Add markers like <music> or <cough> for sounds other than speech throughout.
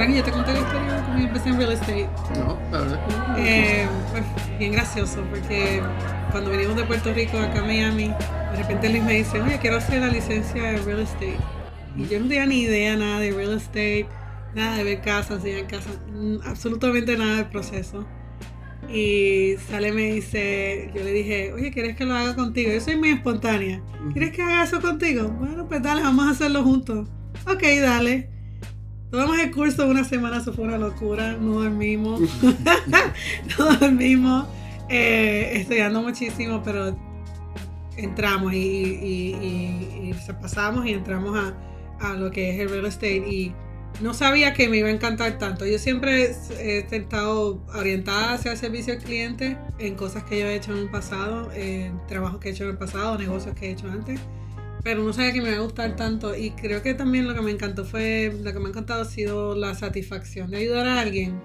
Frank, yo te conté la historia de cómo empecé en real estate. No, la verdad. Eh, pues bien gracioso, porque cuando venimos de Puerto Rico acá a Miami, de repente Luis me dice, oye, quiero hacer la licencia de real estate. Y yo no tenía ni idea nada de real estate, nada de ver casas, en casas, mm, absolutamente nada del proceso. Y sale me dice, yo le dije, oye, ¿quieres que lo haga contigo? Yo soy muy espontánea. ¿Quieres que haga eso contigo? Bueno, pues dale, vamos a hacerlo juntos. Ok, dale. Tomamos el curso una semana, eso fue una locura, no dormimos, <laughs> no dormimos, eh, estudiando muchísimo, pero entramos y, y, y, pasamos y entramos a, a, lo que es el real estate. Y no sabía que me iba a encantar tanto. Yo siempre he estado orientada hacia el servicio al cliente en cosas que yo he hecho en el pasado, en trabajos que he hecho en el pasado, negocios que he hecho antes pero no sabía que me iba a gustar tanto. Y creo que también lo que me encantó fue, lo que me ha encantado ha sido la satisfacción de ayudar a alguien,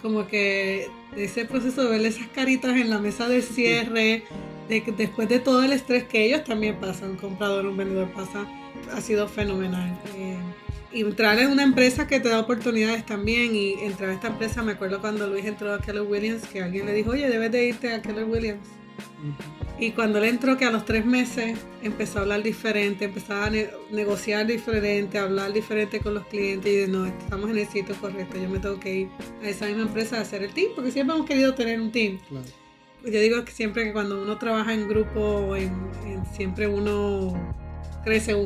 como que ese proceso de ver esas caritas en la mesa de cierre, de, después de todo el estrés que ellos también pasan, un comprador, un vendedor pasa, ha sido fenomenal. Eh, y entrar en una empresa que te da oportunidades también y entrar a esta empresa, me acuerdo cuando Luis entró a Keller Williams, que alguien le dijo, oye, debes de irte a Keller Williams. Y cuando él entró, que a los tres meses empezó a hablar diferente, empezaba a negociar diferente, a hablar diferente con los clientes y de no, estamos en el sitio correcto, yo me tengo que ir a esa misma empresa a hacer el team, porque siempre hemos querido tener un team. Yo digo que siempre que cuando uno trabaja en grupo, en, siempre uno crece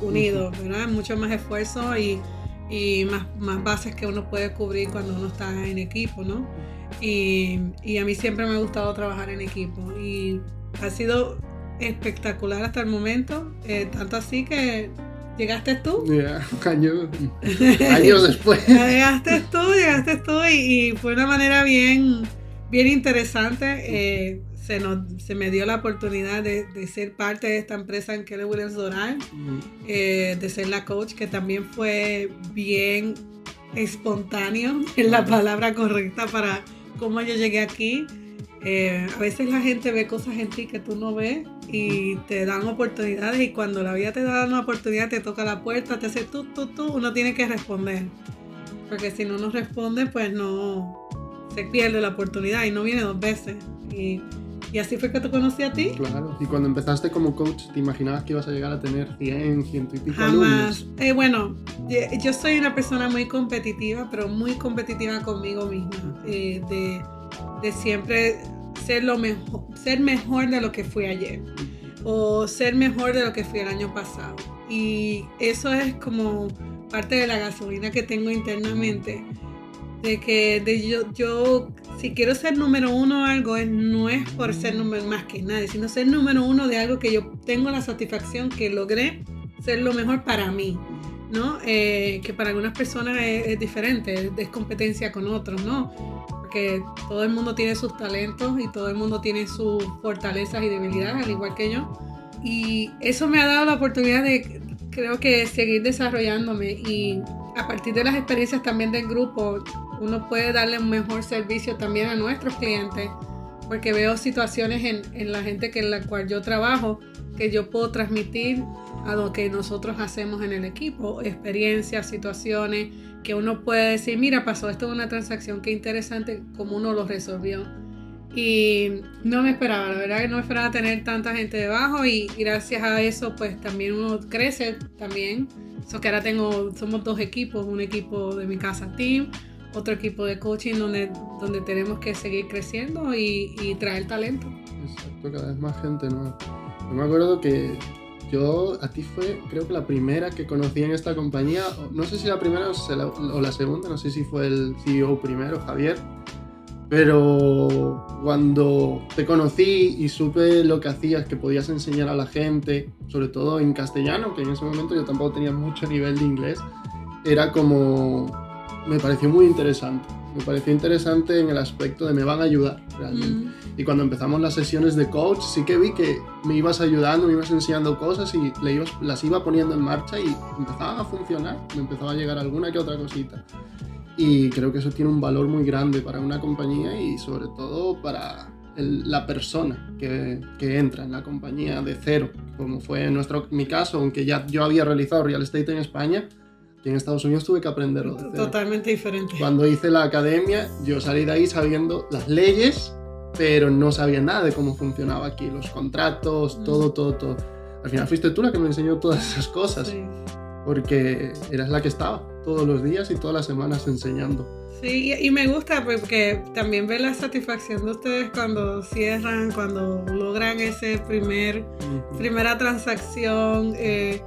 unido, ¿verdad? Mucho más esfuerzo y, y más, más bases que uno puede cubrir cuando uno está en equipo, ¿no? Y, y, a mí siempre me ha gustado trabajar en equipo. Y ha sido espectacular hasta el momento, eh, tanto así que llegaste tú. Yeah, años, <laughs> años después. llegaste tú, llegaste tú y, fue una manera bien, bien interesante. Eh, se, nos, se me dio la oportunidad de, de, ser parte de esta empresa en Keller Williams Doral, eh, de ser la coach, que también fue bien espontáneo, <laughs> es la palabra correcta para cómo yo llegué aquí. Eh, a veces la gente ve cosas en ti que tú no ves y te dan oportunidades y cuando la vida te da una oportunidad, te toca la puerta, te hace tú, tú, tú, uno tiene que responder. Porque si no nos responde, pues no se pierde la oportunidad y no viene dos veces. Y, y así fue que te conocí a ti. Claro, y cuando empezaste como coach, ¿te imaginabas que ibas a llegar a tener 100, 100 y pico Jamás. Eh, bueno, yo soy una persona muy competitiva, pero muy competitiva conmigo misma. Eh, de, de siempre ser, lo mejor, ser mejor de lo que fui ayer o ser mejor de lo que fui el año pasado. Y eso es como parte de la gasolina que tengo internamente. De que de yo, yo, si quiero ser número uno de algo, no es por ser número más que nadie, sino ser número uno de algo que yo tengo la satisfacción que logré ser lo mejor para mí. ¿no? Eh, que para algunas personas es, es diferente, es competencia con otros, ¿no? Que todo el mundo tiene sus talentos y todo el mundo tiene sus fortalezas y debilidades, al igual que yo. Y eso me ha dado la oportunidad de, creo que, seguir desarrollándome y a partir de las experiencias también del grupo, uno puede darle un mejor servicio también a nuestros clientes, porque veo situaciones en, en la gente que en la cual yo trabajo que yo puedo transmitir a lo que nosotros hacemos en el equipo, experiencias, situaciones, que uno puede decir, mira, pasó esto en una transacción, qué interesante cómo uno lo resolvió. Y no me esperaba, la verdad que no me esperaba tener tanta gente debajo y gracias a eso pues también uno crece también. Eso que ahora tengo, somos dos equipos, un equipo de mi casa team, otro equipo de coaching donde, donde tenemos que seguir creciendo y, y traer talento. Exacto, cada vez más gente, ¿no? Yo me acuerdo que yo, a ti fue, creo que la primera que conocí en esta compañía, no sé si la primera o la segunda, no sé si fue el CEO primero, Javier, pero cuando te conocí y supe lo que hacías, que podías enseñar a la gente, sobre todo en castellano, que en ese momento yo tampoco tenía mucho nivel de inglés, era como, me pareció muy interesante. Me pareció interesante en el aspecto de me van a ayudar realmente. Mm. Y cuando empezamos las sesiones de coach, sí que vi que me ibas ayudando, me ibas enseñando cosas y le las iba poniendo en marcha y empezaban a funcionar. Me empezaba a llegar alguna que otra cosita. Y creo que eso tiene un valor muy grande para una compañía y sobre todo para la persona que, que, entra en la compañía de cero, como fue en nuestro, mi caso, aunque ya yo había realizado real estate en España, que en Estados Unidos tuve que aprenderlo. de cero. Totalmente diferente. Cuando hice la academia, yo salí de ahí sabiendo las leyes, pero no sabía nada de cómo funcionaba aquí, los contratos, Mm. todo, todo, todo. Al final fuiste tú la que me enseñó todas esas cosas, Sí. porque eras la que estaba todos los días y todas las semanas enseñando. Sí, y, y me gusta porque también ver la satisfacción de ustedes cuando cierran, cuando logran ese primer, primera transacción. eh,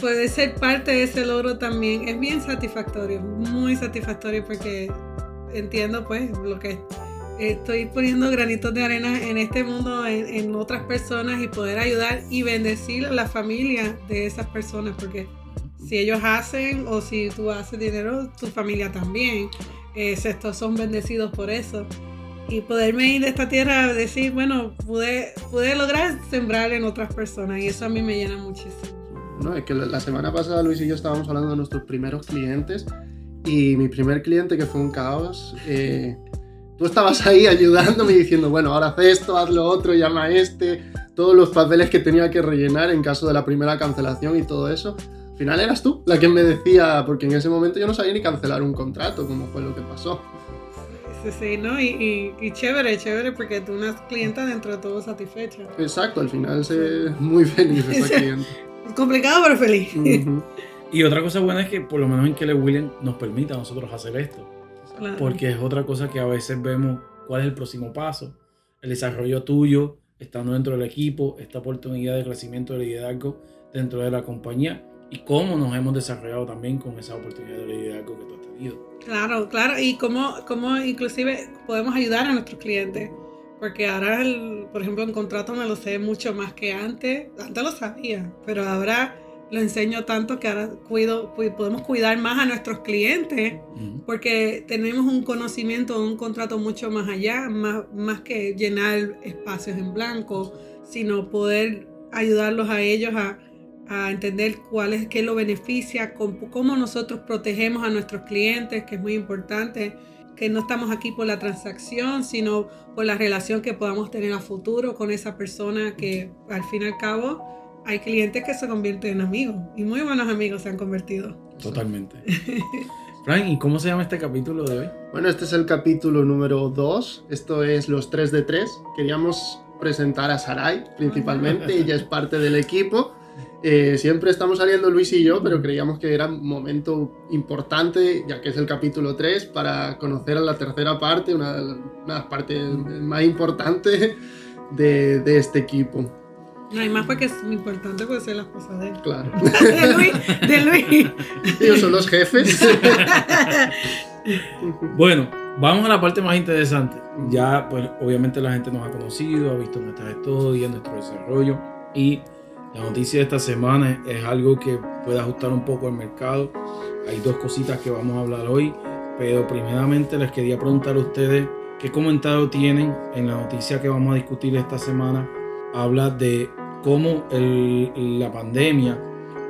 puede ser parte de ese logro también. Es bien satisfactorio, muy satisfactorio porque entiendo pues lo que estoy poniendo granitos de arena en este mundo, en, en otras personas y poder ayudar y bendecir a la familia de esas personas porque si ellos hacen o si tú haces dinero, tu familia también. Eh, estos son bendecidos por eso. Y poderme ir de esta tierra a decir, bueno, pude, pude lograr sembrar en otras personas y eso a mí me llena muchísimo. No, es que la, semana pasada Luis y yo estábamos hablando de nuestros primeros clientes y mi primer cliente que fue un caos, eh, tú estabas ahí ayudándome y diciendo, bueno, ahora haz esto, haz lo otro, llama a este, todos los papeles que tenía que rellenar en caso de la primera cancelación y todo eso. Al final eras tú la que me decía, porque en ese momento yo no sabía ni cancelar un contrato, como fue lo que pasó. Sí, sí, ¿no? Y, y, y chévere, chévere, porque tú una clienta dentro de todo satisfecha. Exacto, al final se muy feliz esa <laughs> Sí. Complicado, pero feliz. Y otra cosa buena es que por lo menos en Keller Williams nos permite a nosotros hacer esto. Claro. Porque es otra cosa que a veces vemos cuál es el próximo paso. El desarrollo tuyo, estando dentro del equipo, esta oportunidad de crecimiento de liderazgo dentro de la compañía y cómo nos hemos desarrollado también con esa oportunidad de liderazgo que tú has tenido. Claro, claro, y cómo, cómo inclusive podemos ayudar a nuestros clientes. Porque ahora, el- por ejemplo, en contrato me lo sé mucho más que antes. Antes lo sabía, pero ahora lo enseño tanto que ahora cuido, podemos cuidar más a nuestros clientes porque tenemos un conocimiento, un contrato mucho más allá, más, más que llenar espacios en blanco, sino poder ayudarlos a ellos a, a entender cuál es, qué lo beneficia, cómo, cómo nosotros protegemos a nuestros clientes, que es muy importante, que no estamos aquí por la transacción, sino por la relación que podamos tener a futuro con esa persona que al fin y al cabo hay clientes que se convierten en amigos y muy buenos amigos se han convertido. Totalmente. <laughs> Frank, ¿y cómo se llama este capítulo de hoy? Bueno, este es el capítulo número 2. Esto es los 3 de 3. Queríamos presentar a Sarai principalmente. <laughs> Ella es parte del equipo. Eh, siempre estamos saliendo Luis y yo, pero creíamos que era un momento importante, ya que es el capítulo 3, para conocer a la tercera parte, una, de las- una de las partes más importantes de, de este equipo. No hay más porque es muy importante porque soy la esposa de él. Claro. <laughs> De Luis, de Luis. Ellos son los jefes. <laughs> Bueno, vamos a la parte más interesante. Ya, pues, obviamente la gente nos ha conocido, ha visto nuestras historias, nuestro desarrollo. Y la noticia de esta semana es, algo que puede ajustar un poco el mercado. Hay dos cositas que vamos a hablar hoy. Pero primeramente les quería preguntar a ustedes qué comentario tienen en la noticia que vamos a discutir esta semana. Habla de cómo la pandemia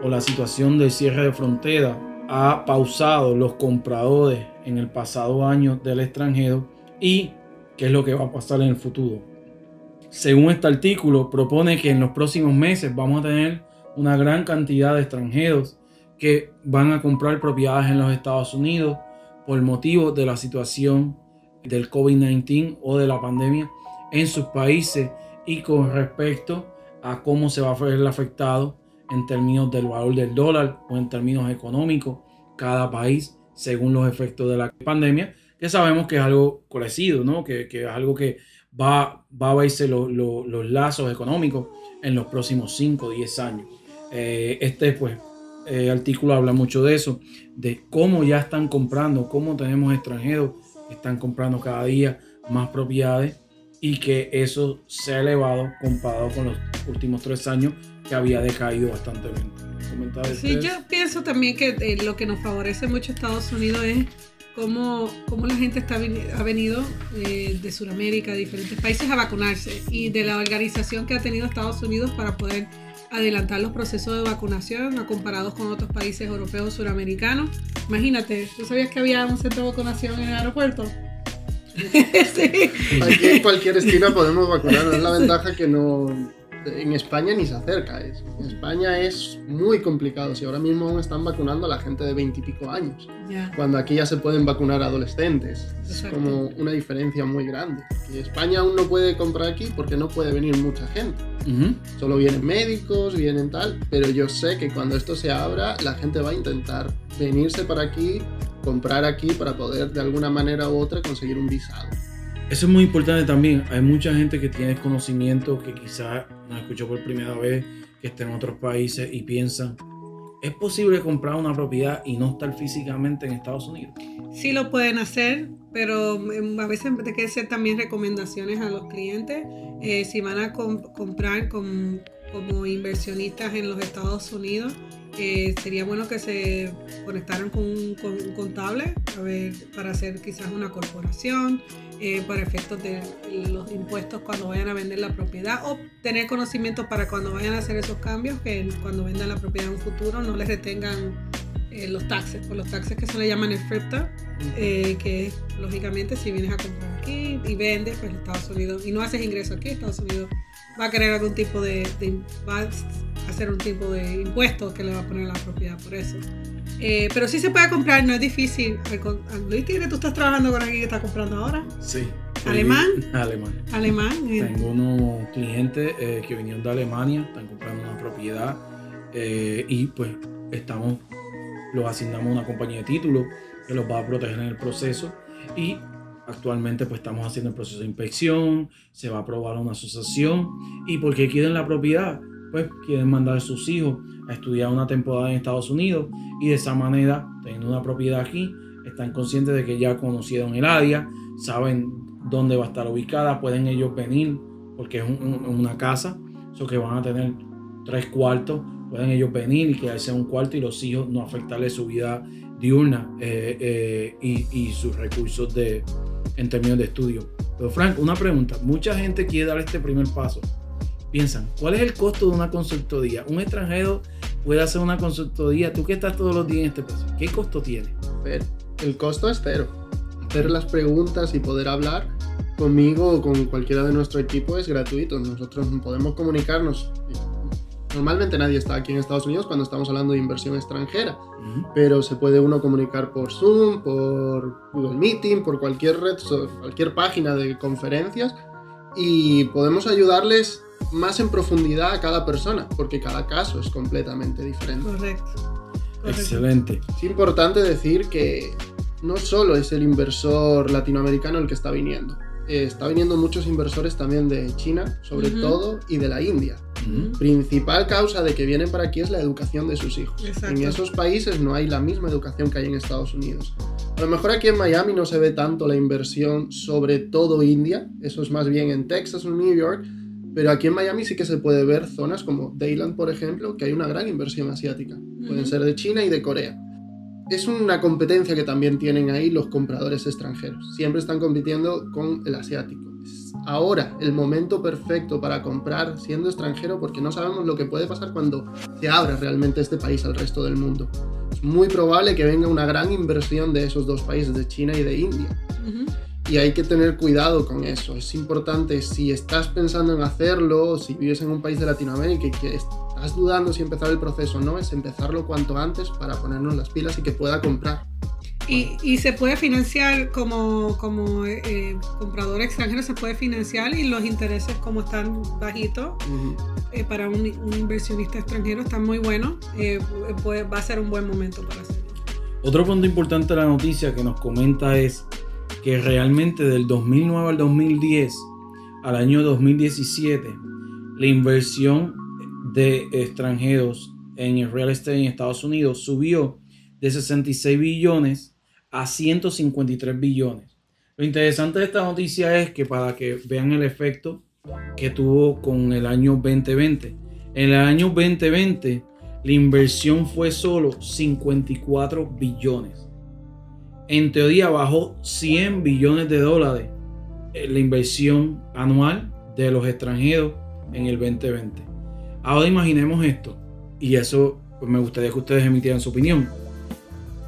o la situación del cierre de frontera ha pausado los compradores en el pasado año del extranjero y qué es lo que va a pasar en el futuro. Según este artículo, propone que en los próximos meses vamos a tener una gran cantidad de extranjeros que van a comprar propiedades en los Estados Unidos por motivo de la situación del COVID-19 o de la pandemia en sus países y con respecto a cómo se va a ver afectado en términos del valor del dólar o en términos económicos cada país según los efectos de la pandemia, que sabemos que es algo crecido, ¿no? que, que es algo que va, va a verse lo- lo- los lazos económicos en los próximos 5 o 10 años. Eh, este pues, eh, artículo habla mucho de eso, de cómo ya están comprando, cómo tenemos extranjeros que están comprando cada día más propiedades y que eso se ha elevado comparado con los últimos tres años que había decaído bastante lento. ¿Comentarios Sí, yo pienso también que eh, lo que nos favorece mucho a Estados Unidos es cómo, cómo la gente está, ha venido eh, de Sudamérica, de diferentes países a vacunarse y de la organización que ha tenido Estados Unidos para poder adelantar los procesos de vacunación a comparados con otros países europeos suramericanos. Imagínate, ¿tú sabías que había un centro de vacunación en el aeropuerto? <laughs> sí. Aquí en cualquier esquina podemos vacunarnos. Es la ventaja que no, en España ni se acerca a eso. En España es muy complicado. Si ahora mismo aún están vacunando a la gente de 20 y pico años, Ya. cuando aquí ya se pueden vacunar adolescentes. Es Exacto. como una diferencia muy grande. Y España aún no puede comprar aquí porque no puede venir mucha gente. Ujú. Solo vienen médicos, vienen tal, pero yo sé que cuando esto se abra, la gente va a intentar venirse para aquí, comprar aquí para poder de alguna manera u otra conseguir un visado. Eso es muy importante también. Hay mucha gente que tiene conocimiento que quizás nos escuchó por primera vez, que está en otros países y piensan, ¿es posible comprar una propiedad y no estar físicamente en Estados Unidos? Sí lo pueden hacer, pero mm, a veces hay que hacer también recomendaciones a los clientes. Eh, si van a com- comprar con- como inversionistas en los Estados Unidos, eh, sería bueno que se conectaran con un, con un contable a ver, para hacer quizás una corporación, eh, para efectos de los impuestos cuando vayan a vender la propiedad o tener conocimientos para cuando vayan a hacer esos cambios, que cuando vendan la propiedad en un futuro no les retengan eh, los taxes, por los taxes que se le llaman el FRIPTA, eh, que lógicamente si vienes a comprar aquí y vendes, pues Estados Unidos, y no haces ingreso aquí, Estados Unidos va a querer algún tipo de, de- va a hacer un tipo de impuesto que le va a poner la propiedad por eso. Eh, pero sí se puede comprar, no es difícil. Luis Tigre, tú estás trabajando con alguien que está comprando ahora, Sí. ¿Alemán? Alemán. alemán. eh, Tengo unos clientes eh, que vinieron de Alemania, están comprando una propiedad y pues estamos, los asignamos a una compañía de títulos que los va a proteger en el proceso y actualmente pues estamos haciendo el proceso de inspección, se va a aprobar una asociación y porque quieren la propiedad, pues quieren mandar a sus hijos a estudiar una temporada en Estados Unidos y de esa manera, teniendo una propiedad aquí, están conscientes de que ya conocieron el área, saben dónde va a estar ubicada, pueden ellos venir porque es un- un- una casa, eso que van a tener tres cuartos, pueden ellos venir y quedarse en un cuarto y los hijos no afectarle su vida diurna eh, eh, y, y sus recursos de, en términos de estudio. Pero Frank, una pregunta, mucha gente quiere dar este primer paso. Piensan, ¿cuál es el costo de una consultoría? Un extranjero puede hacer una consultoría, tú que estás todos los días en este proceso, ¿qué costo tiene? Cero. El costo es cero. Hacer las preguntas y poder hablar conmigo o con cualquiera de nuestro equipo es gratuito. Nosotros podemos comunicarnos. Normalmente nadie está aquí en Estados Unidos cuando estamos hablando de inversión extranjera, Ujú. pero se puede uno comunicar por Zoom, por Google Meeting, por cualquier red, cualquier página de conferencias y podemos ayudarles más en profundidad a cada persona, porque cada caso es completamente diferente. correcto. correcto. Excelente. Es importante decir que no solo es el inversor latinoamericano el que está viniendo. Eh, está viniendo muchos inversores también de China, sobre Ujú. todo, y de la India. Ujú. Principal causa de que vienen para aquí es la educación de sus hijos. Exacto. En esos países no hay la misma educación que hay en Estados Unidos. A lo mejor aquí en Miami no se ve tanto la inversión sobre todo India, eso es más bien en Texas o New York, pero aquí en Miami sí que se puede ver zonas como Dayland, por ejemplo, que hay una gran inversión asiática. Pueden ser de China y de Corea. Es una competencia que también tienen ahí los compradores extranjeros. Siempre están compitiendo con el asiático. Es ahora el momento perfecto para comprar siendo extranjero porque no sabemos lo que puede pasar cuando se abra realmente este país al resto del mundo. Es muy probable que venga una gran inversión de esos dos países, de China y de India. Y hay que tener cuidado con eso. Es importante, si estás pensando en hacerlo, si vives en un país de Latinoamérica y que estás dudando si empezar el proceso o no, es empezarlo cuanto antes para ponernos las pilas y que pueda comprar. Y, y se puede financiar como, como eh, comprador extranjero, se puede financiar y los intereses como están bajitos Ujú. eh, para un, un inversionista extranjero están muy buenos, eh, puede- va a ser un buen momento para hacerlo. Otro punto importante de la noticia que nos comenta es que realmente del 2009 al 2010 al año 2017 la inversión de extranjeros en el real estate en Estados Unidos subió de 66 billones a 153 billones. Lo interesante de esta noticia es que para que vean el efecto que tuvo con el año 2020. En el año 2020 la inversión fue solo 54 billones. En teoría bajó 100 billones de dólares eh, la inversión anual de los extranjeros en el 2020. Ahora imaginemos esto, y eso pues, me gustaría que ustedes emitieran su opinión.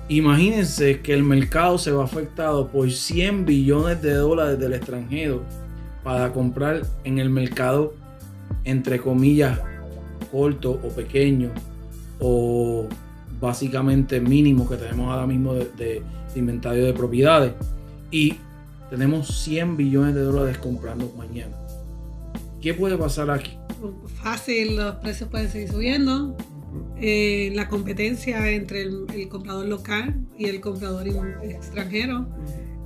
Imagínense que el mercado se va afectado por 100 billones de dólares del extranjero para comprar en el mercado entre comillas, corto o pequeño o básicamente mínimo que tenemos ahora mismo de, de inventario de propiedades. Y tenemos 100 billones de dólares comprando mañana. ¿Qué puede pasar aquí? Fácil, los precios pueden seguir subiendo. Eh, la competencia entre el, el, comprador local y el comprador extranjero.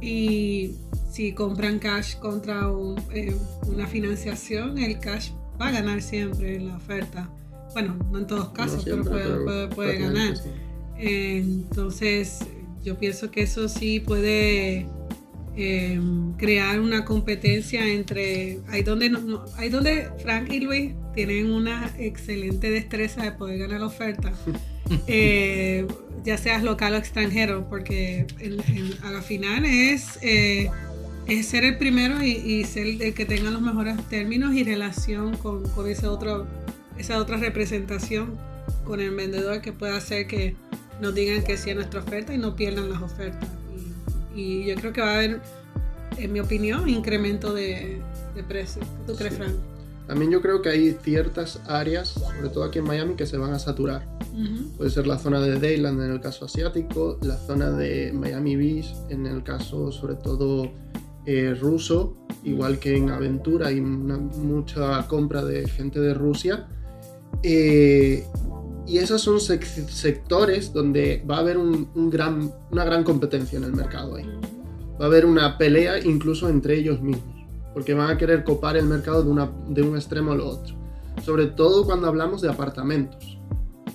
Y si compran cash contra un, eh, una financiación, el cash va a ganar siempre en la oferta. Bueno, no en todos casos, No siempre, pero puede, ganar. sí. Entonces, yo pienso que eso sí puede eh, crear una competencia entre. Hay donde, no- hay donde Frank y Luis tienen una excelente destreza de poder ganar la oferta, <laughs> eh, ya seas local o extranjero, porque en- en- a la final es. eh, es ser el primero y, y ser el que tenga los mejores términos y relación con, con ese otro, esa otra representación con el vendedor que pueda hacer que nos digan que sí a nuestra oferta y no pierdan las ofertas. Y, y yo creo que va a haber, en mi opinión, incremento de, de precios. ¿Qué tú crees, Sí. Frank? También yo creo que hay ciertas áreas, sobre todo aquí en Miami, que se van a saturar. Ujú. Puede ser la zona de Dayland en el caso asiático, la zona de Miami Beach en el caso sobre todo eh, ruso, igual que en Aventura hay una- mucha compra de gente de Rusia. Eh, y esos son sec- sectores donde va a haber una gran competencia en el mercado ahí. Va a haber una pelea incluso entre ellos mismos, porque van a querer copar el mercado de, de un extremo al otro. Sobre todo cuando hablamos de apartamentos.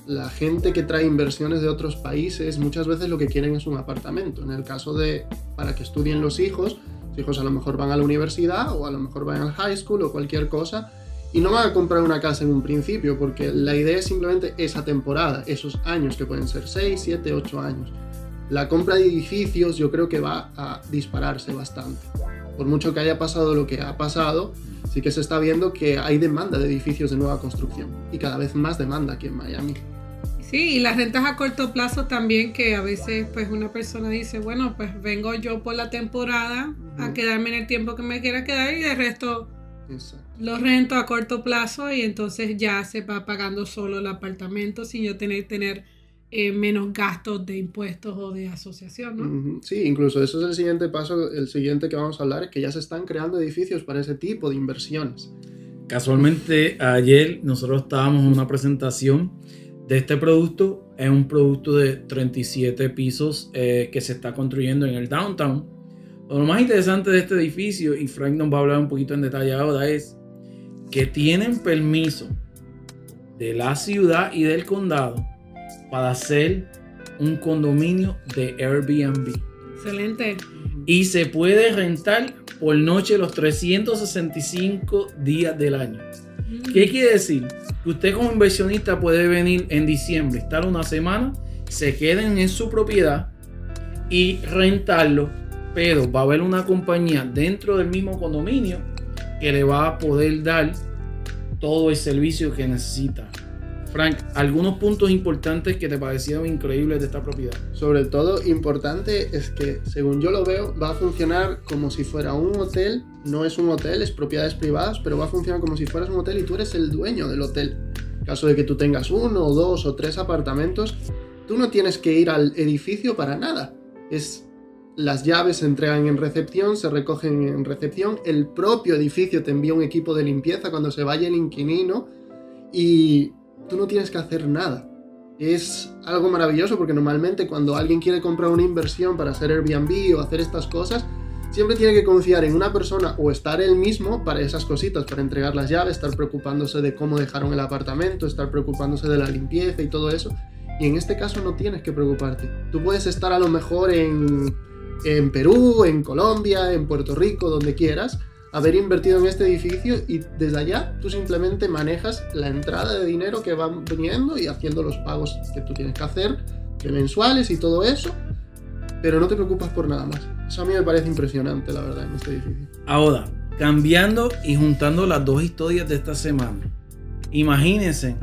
La gente que trae inversiones de otros países muchas veces lo que quieren es un apartamento. En el caso de para que estudien los hijos, los hijos a lo mejor van a la universidad o a lo mejor van al high school o cualquier cosa y no van a comprar una casa en un principio porque la idea es simplemente esa temporada, esos años que pueden ser 6, 7, 8 años. La compra de edificios yo creo que va a dispararse bastante. Por mucho que haya pasado lo que ha pasado, sí que se está viendo que hay demanda de edificios de nueva construcción y cada vez más demanda aquí en Miami. Sí, y las rentas a corto plazo también, que a veces pues una persona dice, bueno, pues vengo yo por la temporada a Ujú. quedarme en el tiempo que me quiera quedar y de resto Exacto. Lo rento a corto plazo y entonces ya se va pagando solo el apartamento sin yo tener, tener eh, menos gastos de impuestos o de asociación, ¿no? Sí, incluso eso es el siguiente paso, el siguiente que vamos a hablar, que ya se están creando edificios para ese tipo de inversiones. Casualmente ayer nosotros estábamos en una presentación de este producto. Es un producto de 37 pisos eh, que se está construyendo en el downtown. Lo más interesante de este edificio, y Frank nos va a hablar un poquito en detalle ahora, es que tienen permiso de la ciudad y del condado para hacer un condominio de Airbnb. Excelente. Y se puede rentar por noche los 365 días del año. ¿Qué quiere decir? Que usted como inversionista puede venir en diciembre, estar una semana, se queden en su propiedad y rentarlo, pero va a haber una compañía dentro del mismo condominio que le va a poder dar todo el servicio que necesita. Frank, algunos puntos importantes que te parecieron increíbles de esta propiedad. Sobre todo importante es que, según yo lo veo, va a funcionar como si fuera un hotel. No es un hotel, es propiedades privadas, pero va a funcionar como si fueras un hotel y tú eres el dueño del hotel. En caso de que tú tengas uno, dos o tres apartamentos, tú no tienes que ir al edificio para nada. Es las llaves se entregan en recepción, se recogen en recepción, el propio edificio te envía un equipo de limpieza cuando se vaya el inquilino y tú no tienes que hacer nada. Es algo maravilloso porque normalmente cuando alguien quiere comprar una inversión para hacer Airbnb o hacer estas cosas, siempre tiene que confiar en una persona o estar él mismo para esas cositas, para entregar las llaves, estar preocupándose de cómo dejaron el apartamento, estar preocupándose de la limpieza y todo eso. Y en este caso no tienes que preocuparte. Tú puedes estar a lo mejor en, en Perú, en Colombia, en Puerto Rico, donde quieras, haber invertido en este edificio y desde allá tú simplemente manejas la entrada de dinero que va viniendo y haciendo los pagos que tú tienes que hacer, que mensuales y todo eso, pero no te preocupas por nada más. Eso a mí me parece impresionante, la verdad, en este edificio. Ahora, cambiando y juntando las dos historias de esta semana, imagínense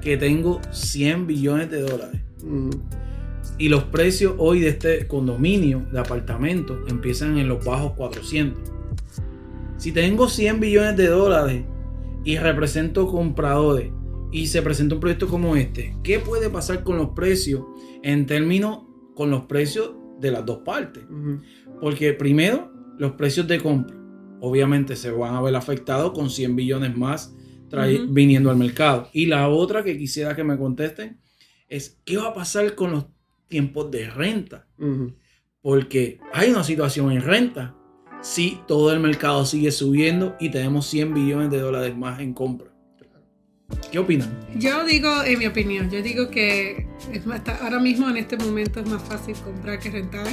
que tengo 100 billones de dólares Mm, y los precios hoy de este condominio de apartamentos empiezan en los bajos 400. Si tengo 100 billones de dólares y represento compradores y se presenta un proyecto como este, ¿qué puede pasar con los precios en términos con los precios de las dos partes? Porque primero, los precios de compra obviamente se van a ver afectados con 100 billones más Ujú. viniendo al mercado. Y la otra que quisiera que me contesten es, ¿qué va a pasar con los tiempos de renta? Porque hay una situación en renta si todo el mercado sigue subiendo y tenemos 100 billones de dólares más en compra. ¿Qué opinan? Yo digo, en mi opinión, yo digo que es más, ahora mismo en este momento es más fácil comprar que rentar.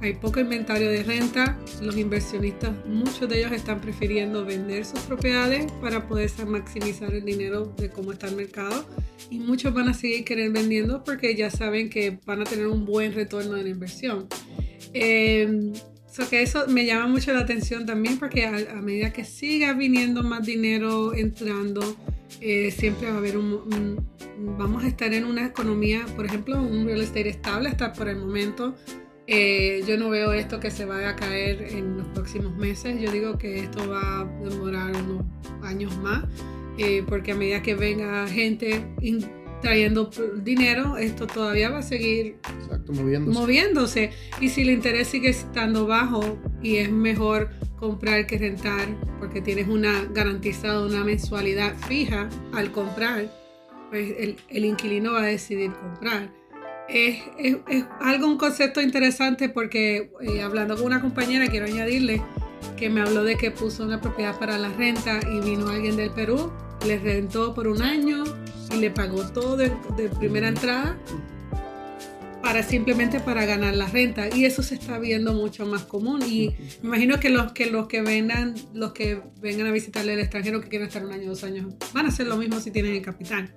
Hay poco inventario de renta. Los inversionistas, muchos de ellos están prefiriendo vender sus propiedades para poder maximizar el dinero de cómo está el mercado. Y muchos van a seguir querer vendiendo porque ya saben que van a tener un buen retorno de la inversión. Eh, so que eso me llama mucho la atención también porque a, a medida que siga viniendo más dinero entrando, eh, siempre va a haber un, un- vamos a estar en una economía, por ejemplo, un real estate estable hasta por el momento. Eh, yo no veo esto que se vaya a caer en los próximos meses. Yo digo que esto va a demorar unos años más, eh, porque a medida que venga gente in- trayendo dinero, esto todavía va a seguir Exacto, moviéndose. moviéndose. Y si el interés sigue estando bajo y es mejor comprar que rentar porque tienes una garantizada una mensualidad fija al comprar, pues el, el inquilino va a decidir comprar. Es, es- es algo, un concepto interesante porque eh, hablando con una compañera, quiero añadirle que me habló de que puso una propiedad para la renta y vino alguien del Perú, le rentó por un año y le pagó todo de, de primera entrada para simplemente para ganar la renta. Y eso se está viendo mucho más común. Y me imagino que los que los que vengan los que vengan a visitarle al extranjero que quieran estar un año dos años van a hacer lo mismo si tienen el capital.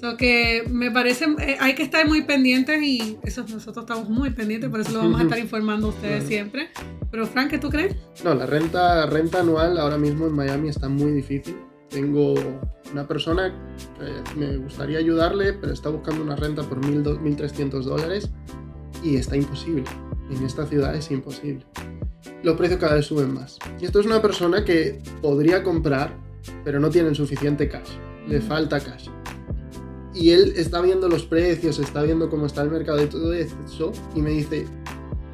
So que me parece eh, hay que estar muy pendientes y eso nosotros estamos muy pendientes por eso lo vamos a estar informando a ustedes Claro. siempre. Pero Frank ¿qué tú crees? No, la renta, renta anual ahora mismo en Miami está muy difícil. Tengo una persona me gustaría ayudarle, pero está buscando una renta por 1.000 do- 1.300 dólares y está imposible. En esta ciudad es imposible. Los precios cada vez suben más. Y esto es una persona que podría comprar, pero no tiene suficiente cash. Le falta cash. Y él está viendo los precios, está viendo cómo está el mercado y todo eso, y me dice,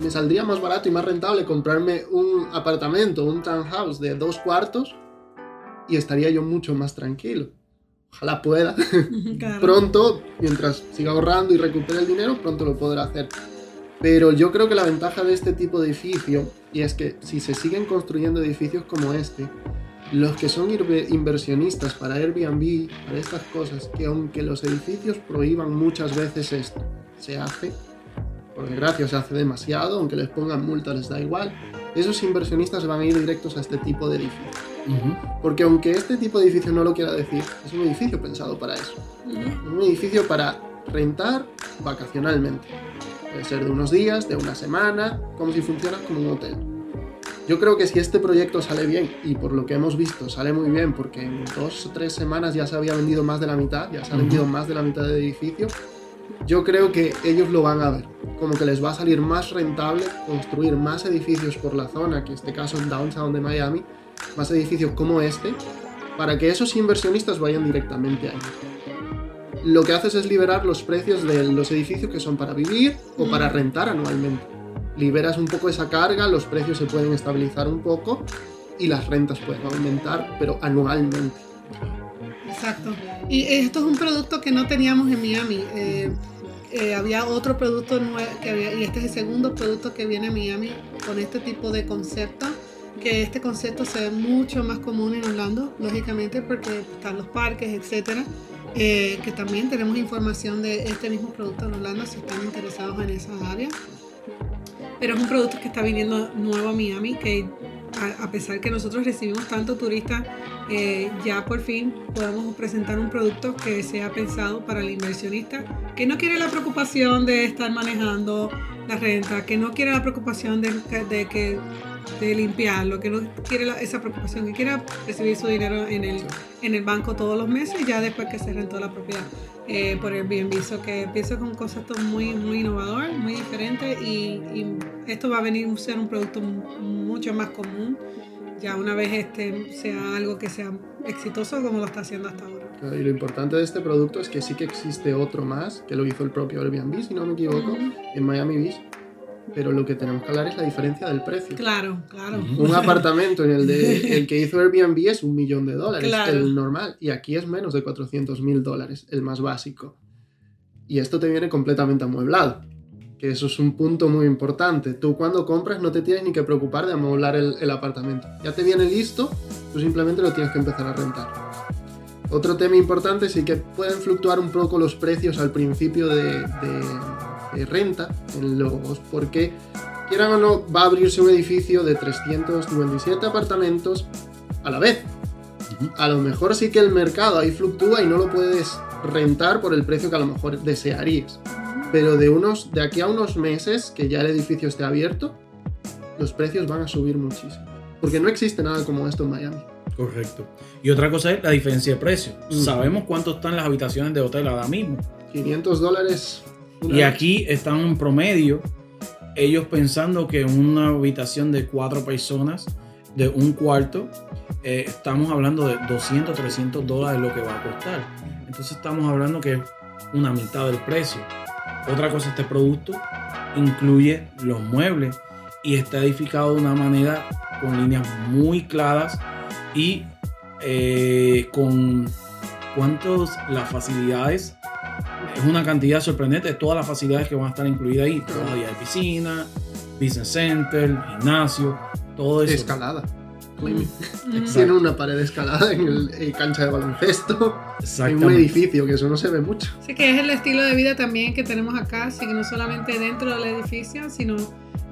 me saldría más barato y más rentable comprarme un apartamento, un townhouse de dos cuartos y estaría yo mucho más tranquilo. Ojalá pueda. <laughs> <laughs> Claro. Pronto, mientras siga ahorrando y recupere el dinero, pronto lo podrá hacer. Pero yo creo que la ventaja de este tipo de edificio, y es que si se siguen construyendo edificios como este, los que son inversionistas para Airbnb, para estas cosas, que aunque los edificios prohíban muchas veces esto, se hace, por desgracia se hace demasiado, aunque les pongan multa les da igual, esos inversionistas van a ir directos a este tipo de edificios. Porque aunque este tipo de edificio no lo quiera decir, es un edificio pensado para eso. Ujú. Es un edificio para rentar vacacionalmente. Puede ser de unos días, de una semana, como si funciona como un hotel. Yo creo que si este proyecto sale bien, y por lo que hemos visto sale muy bien, porque en dos o tres semanas ya se había vendido más de la mitad, ya se ha vendido más de la mitad del edificio, yo creo que ellos lo van a ver. Como que les va a salir más rentable construir más edificios por la zona, que en este caso en Downtown de Miami, más edificios como este, para que esos inversionistas vayan directamente ahí. Lo que haces es liberar los precios de los edificios que son para vivir o para rentar anualmente. Liberas un poco esa carga, los precios se pueden estabilizar un poco y las rentas pueden aumentar, pero anualmente. Exacto. Y esto es un producto que no teníamos en Miami. Eh, eh, había otro producto nuevo que había, y este es el segundo producto que viene a Miami con este tipo de concepto. Que este concepto se ve mucho más común en Orlando, lógicamente, porque están los parques, etcétera. Eh, que también tenemos información de este mismo producto en Orlando si están interesados en esa área. Pero es un producto que está viniendo nuevo a Miami, que a, a pesar que nosotros recibimos tanto turistas, eh, ya por fin podemos presentar un producto que sea pensado para el inversionista, que no quiere la preocupación de estar manejando la renta, que no quiere la preocupación de, de que de limpiarlo, que no quiere la- esa preocupación, que quiera recibir su dinero en el, en el banco todos los meses, ya después que se rentó la propiedad eh, por Airbnb. So que pienso que es un concepto muy, muy innovador, muy diferente y, y esto va a venir a ser un producto mu- mucho más común ya una vez este sea algo que sea exitoso como lo está haciendo hasta ahora. Y lo importante de este producto es que sí que existe otro más, que lo hizo el propio Airbnb, si no me equivoco, en Miami Beach. Pero lo que tenemos que hablar es la diferencia del precio. Claro, claro. Un apartamento en el, de, <laughs> el que hizo Airbnb es un millón de dólares, Claro. el normal. Y aquí es menos de 400 mil dólares, el más básico. Y esto te viene completamente amueblado. Que eso es un punto muy importante. Tú cuando compras no te tienes ni que preocupar de amueblar el, el apartamento. Ya te viene listo, tú simplemente lo tienes que empezar a rentar. Otro tema importante sí que pueden fluctuar un poco los precios al principio de, de- de renta en los porque quieran o no va a abrirse un edificio de 357 apartamentos a la vez. A lo mejor sí que el mercado ahí fluctúa y no lo puedes rentar por el precio que a lo mejor desearías. Pero de unos de aquí a unos meses que ya el edificio esté abierto, los precios van a subir muchísimo. Porque no existe nada como esto en Miami. Correcto. Y otra cosa es la diferencia de precio. Sabemos cuánto están las habitaciones de hotel ahora mismo. 500 dólares. Y aquí están en promedio, ellos pensando que una habitación de cuatro personas, de un cuarto, eh, estamos hablando de 200, 300 dólares lo que va a costar. Entonces estamos hablando que es una mitad del precio. Otra cosa, este producto incluye los muebles y está edificado de una manera con líneas muy claras y eh, con cuántos las facilidades es una cantidad sorprendente de todas las facilidades que van a estar incluidas ahí. Todavía hay piscina, business center, gimnasio, todo eso. Escalada. Tiene una pared escalada en el en cancha de baloncesto, en un edificio, que eso no se ve mucho. Así que es el estilo de vida también que tenemos acá, así que no solamente dentro del edificio, sino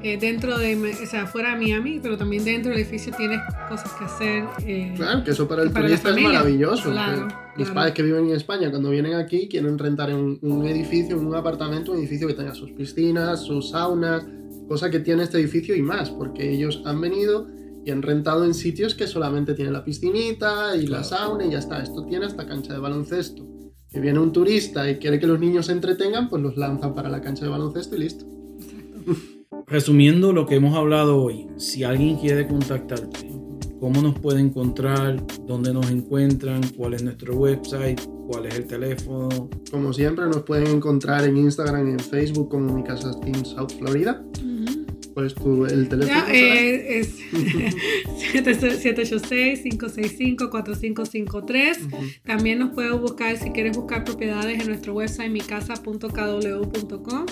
eh, dentro de, o sea, fuera de Miami, pero también dentro del edificio tienes cosas que hacer. eh, Claro, que eso para el Para la turista es maravilloso. Claro, que Mis claro. padres que viven en España, cuando vienen aquí, quieren rentar en un, un edificio, un apartamento, un edificio que tenga sus piscinas, sus saunas, cosa que tiene este edificio y más, porque ellos han venido y han rentado en sitios que solamente tienen la piscinita y la Claro. sauna y ya está. Esto tiene hasta cancha de baloncesto. Que viene un turista y quiere que los niños se entretengan, pues los lanzan para la cancha de baloncesto y listo. <laughs> Resumiendo lo que hemos hablado hoy, si alguien quiere contactarte, ¿cómo nos puede encontrar? ¿Dónde nos encuentran? ¿Cuál es nuestro website? ¿Cuál es el teléfono? Como siempre, nos pueden encontrar en Instagram y en Facebook como Mi Casa Team South Florida. ¿Cuál es tu, el teléfono? Ya, Sara? eh, es 786-565-4553. Ujú. También nos puedes buscar si quieres buscar propiedades en nuestro website micasa.kw.com.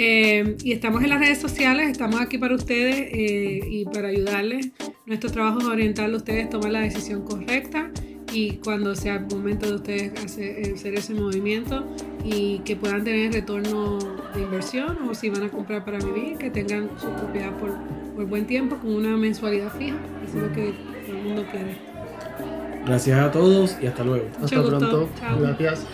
Eh, y estamos en las redes sociales, estamos aquí para ustedes eh, y para ayudarles. Nuestro trabajo es orientarle a ustedes a tomar la decisión correcta y cuando sea el momento de ustedes hacer, hacer ese movimiento y que puedan tener retorno de inversión o si van a comprar para vivir, que tengan su propiedad por, por buen tiempo con una mensualidad fija. Eso es lo que todo el mundo quiere. Gracias a todos y hasta luego. Hasta gusto. pronto. Chao. Gracias.